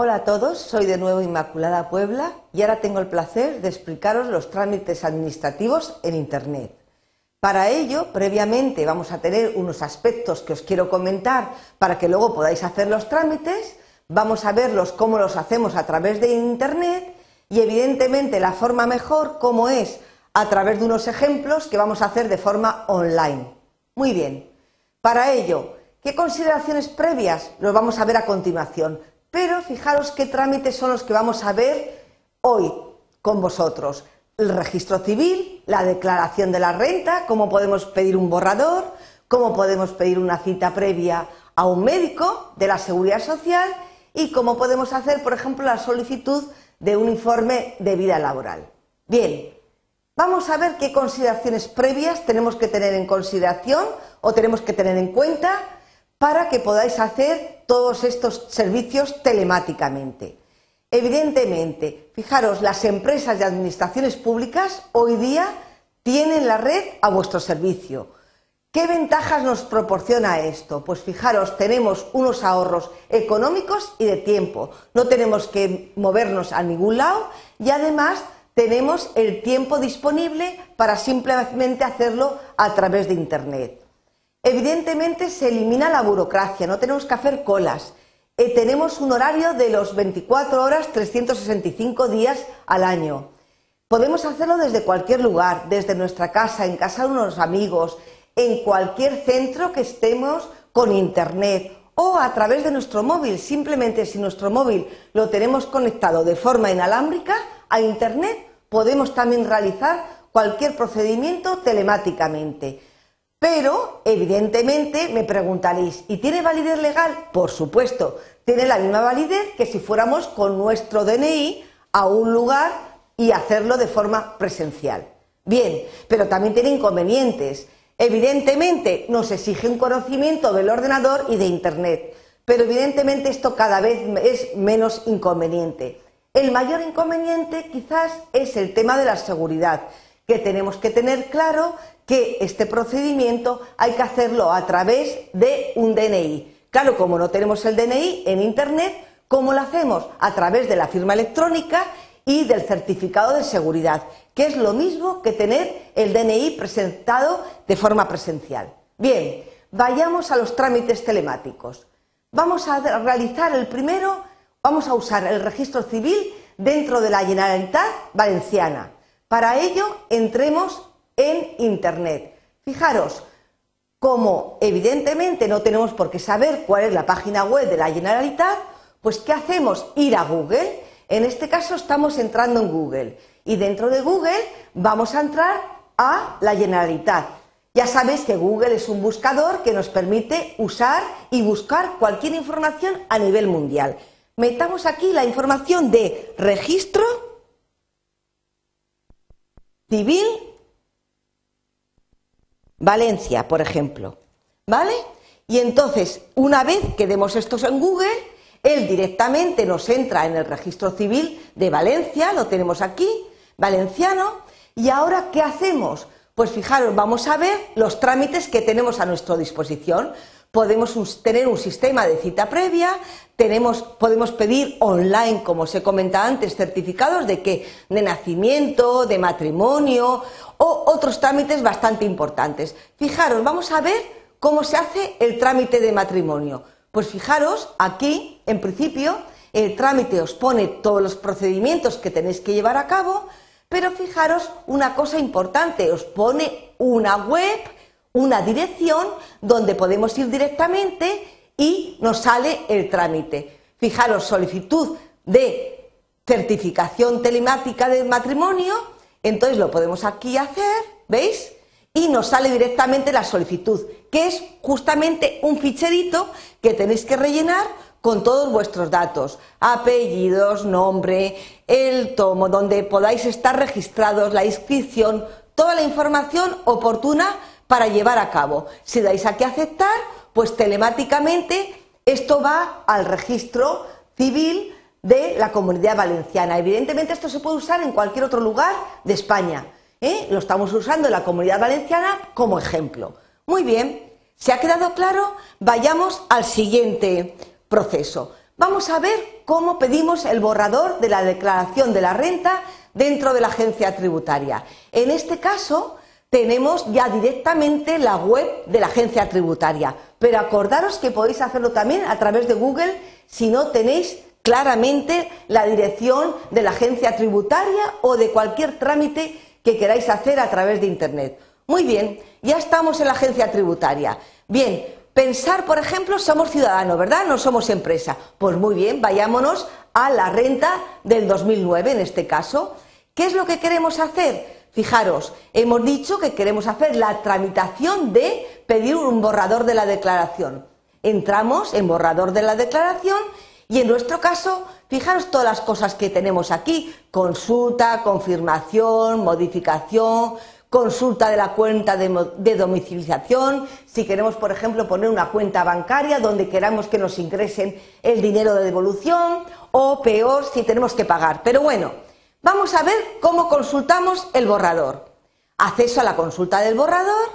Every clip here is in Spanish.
Hola a todos, soy de nuevo Inmaculada Puebla y ahora tengo el placer de explicaros los trámites administrativos en Internet. Para ello, previamente vamos a tener unos aspectos que os quiero comentar para que luego podáis hacer los trámites, vamos a verlos cómo los hacemos a través de Internet y evidentemente la forma mejor, cómo es a través de unos ejemplos que vamos a hacer de forma online. Muy bien, para ello, ¿qué consideraciones previas? Los vamos a ver a continuación. Pero fijaros qué trámites son los que vamos a ver hoy con vosotros. El registro civil, la declaración de la renta, cómo podemos pedir un borrador, cómo podemos pedir una cita previa a un médico de la seguridad social y cómo podemos hacer, por ejemplo, la solicitud de un informe de vida laboral. Bien, vamos a ver qué consideraciones previas tenemos que tener en consideración o tenemos que tener en cuenta para que podáis hacer todos estos servicios telemáticamente. Evidentemente, fijaros, las empresas y administraciones públicas hoy día tienen la red a vuestro servicio. ¿Qué ventajas nos proporciona esto? Pues fijaros, tenemos unos ahorros económicos y de tiempo. No tenemos que movernos a ningún lado y además tenemos el tiempo disponible para simplemente hacerlo a través de Internet. Evidentemente se elimina la burocracia, no tenemos que hacer colas. Eh, tenemos un horario de los 24 horas, 365 días al año. Podemos hacerlo desde cualquier lugar, desde nuestra casa, en casa de unos amigos, en cualquier centro que estemos con internet o a través de nuestro móvil. Simplemente si nuestro móvil lo tenemos conectado de forma inalámbrica a internet, podemos también realizar cualquier procedimiento telemáticamente. Pero, evidentemente, me preguntaréis, ¿y tiene validez legal? Por supuesto, tiene la misma validez que si fuéramos con nuestro DNI a un lugar y hacerlo de forma presencial. Bien, pero también tiene inconvenientes. Evidentemente, nos exige un conocimiento del ordenador y de Internet, pero evidentemente esto cada vez es menos inconveniente. El mayor inconveniente quizás es el tema de la seguridad, que tenemos que tener claro que este procedimiento hay que hacerlo a través de un DNI. Claro, como no tenemos el DNI en Internet, ¿cómo lo hacemos? A través de la firma electrónica y del certificado de seguridad, que es lo mismo que tener el DNI presentado de forma presencial. Bien, vayamos a los trámites telemáticos. Vamos a realizar el primero, vamos a usar el registro civil dentro de la Generalitat Valenciana. Para ello, entremos en Internet. Fijaros, como evidentemente no tenemos por qué saber cuál es la página web de la Generalitat, pues ¿qué hacemos? Ir a Google. En este caso estamos entrando en Google y dentro de Google vamos a entrar a la Generalitat. Ya sabéis que Google es un buscador que nos permite usar y buscar cualquier información a nivel mundial. Metamos aquí la información de registro civil Valencia, por ejemplo. ¿Vale? Y entonces, una vez que demos estos en Google, él directamente nos entra en el registro civil de Valencia, lo tenemos aquí, valenciano, y ahora, ¿qué hacemos? Pues fijaros, vamos a ver los trámites que tenemos a nuestra disposición. Podemos tener un sistema de cita previa, tenemos, podemos pedir online, como os he comentado antes, certificados de que de nacimiento, de matrimonio o otros trámites bastante importantes. Fijaros, vamos a ver cómo se hace el trámite de matrimonio. Pues fijaros, aquí, en principio, el trámite os pone todos los procedimientos que tenéis que llevar a cabo, pero fijaros una cosa importante, os pone una web, una dirección donde podemos ir directamente y nos sale el trámite. Fijaros, solicitud de certificación telemática del matrimonio, entonces lo podemos aquí hacer, ¿veis? Y nos sale directamente la solicitud, que es justamente un ficherito que tenéis que rellenar con todos vuestros datos, apellidos, nombre, el tomo, donde podáis estar registrados, la inscripción, toda la información oportuna para llevar a cabo. Si dais aquí a aceptar, pues telemáticamente esto va al registro civil de la comunidad valenciana. Evidentemente esto se puede usar en cualquier otro lugar de España. ¿eh? Lo estamos usando en la comunidad valenciana como ejemplo. Muy bien, ¿se ha quedado claro? Vayamos al siguiente proceso. Vamos a ver cómo pedimos el borrador de la declaración de la renta dentro de la agencia tributaria. En este caso, tenemos ya directamente la web de la agencia tributaria, pero acordaros que podéis hacerlo también a través de Google si no tenéis claramente la dirección de la agencia tributaria o de cualquier trámite que queráis hacer a través de Internet. Muy bien, ya estamos en la agencia tributaria. Bien, pensar, por ejemplo, somos ciudadanos, ¿verdad? No somos empresa. Pues muy bien, vayámonos a la renta del 2009 en este caso. ¿Qué es lo que queremos hacer? Fijaros, hemos dicho que queremos hacer la tramitación de pedir un borrador de la declaración. Entramos en borrador de la declaración y en nuestro caso, fijaros todas las cosas que tenemos aquí, consulta, confirmación, modificación, consulta de la cuenta de, domiciliación, si queremos, por ejemplo, poner una cuenta bancaria donde queramos que nos ingresen el dinero de devolución, o peor, si tenemos que pagar. Pero bueno, Vamos a ver cómo consultamos el borrador. Acceso a la consulta del borrador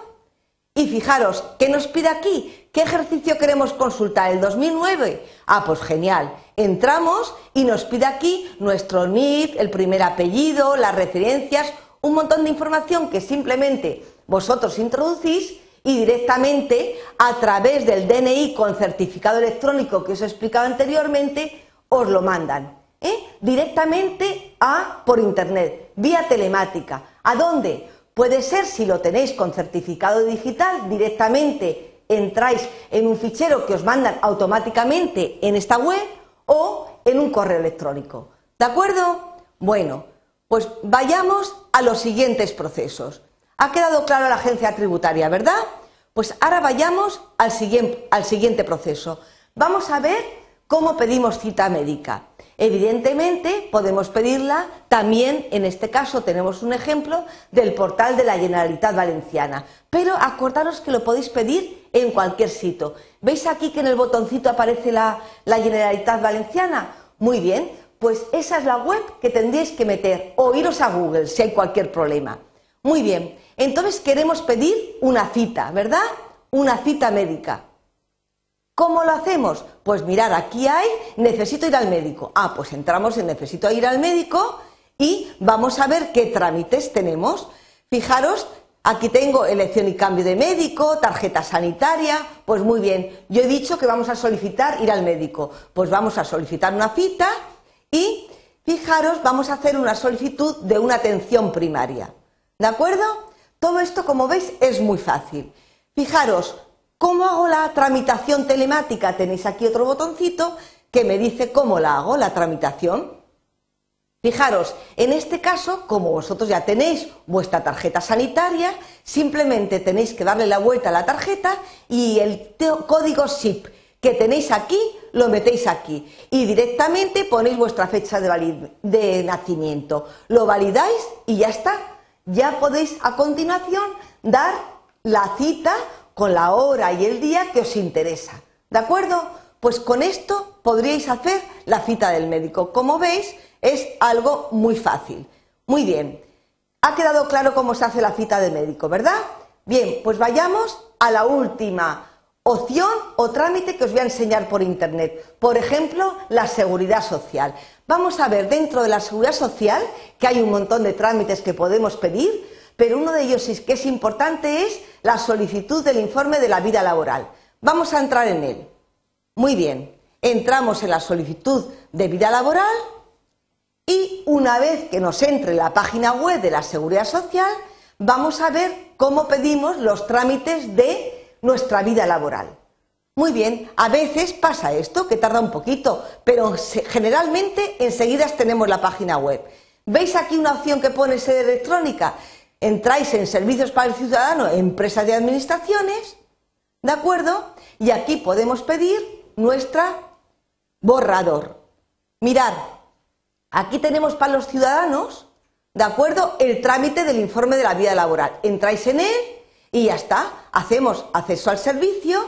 y fijaros, ¿qué nos pide aquí? ¿Qué ejercicio queremos consultar? ¿El 2009? Ah, pues genial. Entramos y nos pide aquí nuestro NIF, el primer apellido, las referencias, un montón de información que simplemente vosotros introducís y directamente a través del DNI con certificado electrónico que os he explicado anteriormente, os lo mandan. ¿Eh? directamente a por internet, vía telemática. ¿A dónde? Puede ser si lo tenéis con certificado digital, directamente entráis en un fichero que os mandan automáticamente en esta web o en un correo electrónico. ¿De acuerdo? Bueno, pues vayamos a los siguientes procesos. Ha quedado claro la agencia tributaria, ¿verdad? Pues ahora vayamos al siguiente, al siguiente proceso. Vamos a ver cómo pedimos cita médica. Evidentemente podemos pedirla también, en este caso tenemos un ejemplo del portal de la Generalitat Valenciana, pero acordaros que lo podéis pedir en cualquier sitio. ¿Veis aquí que en el botoncito aparece la, la Generalitat Valenciana? Muy bien, pues esa es la web que tendríais que meter o iros a Google si hay cualquier problema. Muy bien, entonces queremos pedir una cita, ¿verdad? Una cita médica. ¿Cómo lo hacemos? Pues mirar, aquí hay, necesito ir al médico. Ah, pues entramos en necesito ir al médico y vamos a ver qué trámites tenemos. Fijaros, aquí tengo elección y cambio de médico, tarjeta sanitaria. Pues muy bien, yo he dicho que vamos a solicitar ir al médico. Pues vamos a solicitar una cita y fijaros, vamos a hacer una solicitud de una atención primaria. ¿De acuerdo? Todo esto, como veis, es muy fácil. Fijaros, ¿Cómo hago la tramitación telemática? Tenéis aquí otro botoncito que me dice cómo la hago, la tramitación. Fijaros, en este caso, como vosotros ya tenéis vuestra tarjeta sanitaria, simplemente tenéis que darle la vuelta a la tarjeta y el código SIP que tenéis aquí lo metéis aquí y directamente ponéis vuestra fecha de, de nacimiento. Lo validáis y ya está. Ya podéis a continuación dar la cita con la hora y el día que os interesa. ¿De acuerdo? Pues con esto podríais hacer la cita del médico. Como veis, es algo muy fácil. Muy bien. Ha quedado claro cómo se hace la cita del médico, ¿verdad? Bien, pues vayamos a la última opción o trámite que os voy a enseñar por internet. Por ejemplo, la seguridad social. Vamos a ver dentro de la seguridad social que hay un montón de trámites que podemos pedir pero uno de ellos que es importante es la solicitud del informe de la vida laboral. Vamos a entrar en él. Muy bien, entramos en la solicitud de vida laboral y una vez que nos entre la página web de la Seguridad Social, vamos a ver cómo pedimos los trámites de nuestra vida laboral. Muy bien, a veces pasa esto, que tarda un poquito, pero generalmente enseguida tenemos la página web. ¿Veis aquí una opción que pone sede electrónica? Entráis en Servicios para el Ciudadano, Empresa de Administraciones, ¿de acuerdo? Y aquí podemos pedir nuestra borrador. Mirad, aquí tenemos para los ciudadanos, ¿de acuerdo? El trámite del informe de la vida laboral. Entráis en él y ya está. Hacemos acceso al servicio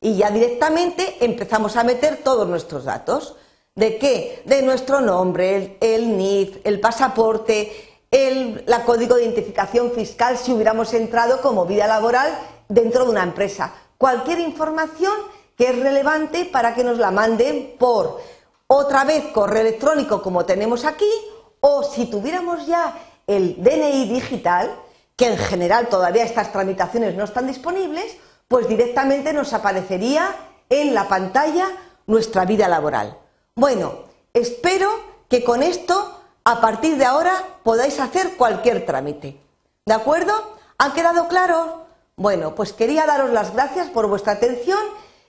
y ya directamente empezamos a meter todos nuestros datos. ¿De qué? De nuestro nombre, el NIF, el pasaporte, el la código de identificación fiscal si hubiéramos entrado como vida laboral dentro de una empresa. Cualquier información que es relevante para que nos la manden por otra vez correo electrónico como tenemos aquí, o si tuviéramos ya el DNI digital, que en general todavía estas tramitaciones no están disponibles, pues directamente nos aparecería en la pantalla nuestra vida laboral. Bueno, espero que con esto, a partir de ahora, podáis hacer cualquier trámite. ¿De acuerdo? ¿Han quedado claros? Bueno, pues quería daros las gracias por vuestra atención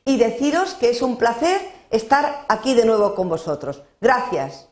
y deciros que es un placer estar aquí de nuevo con vosotros. Gracias.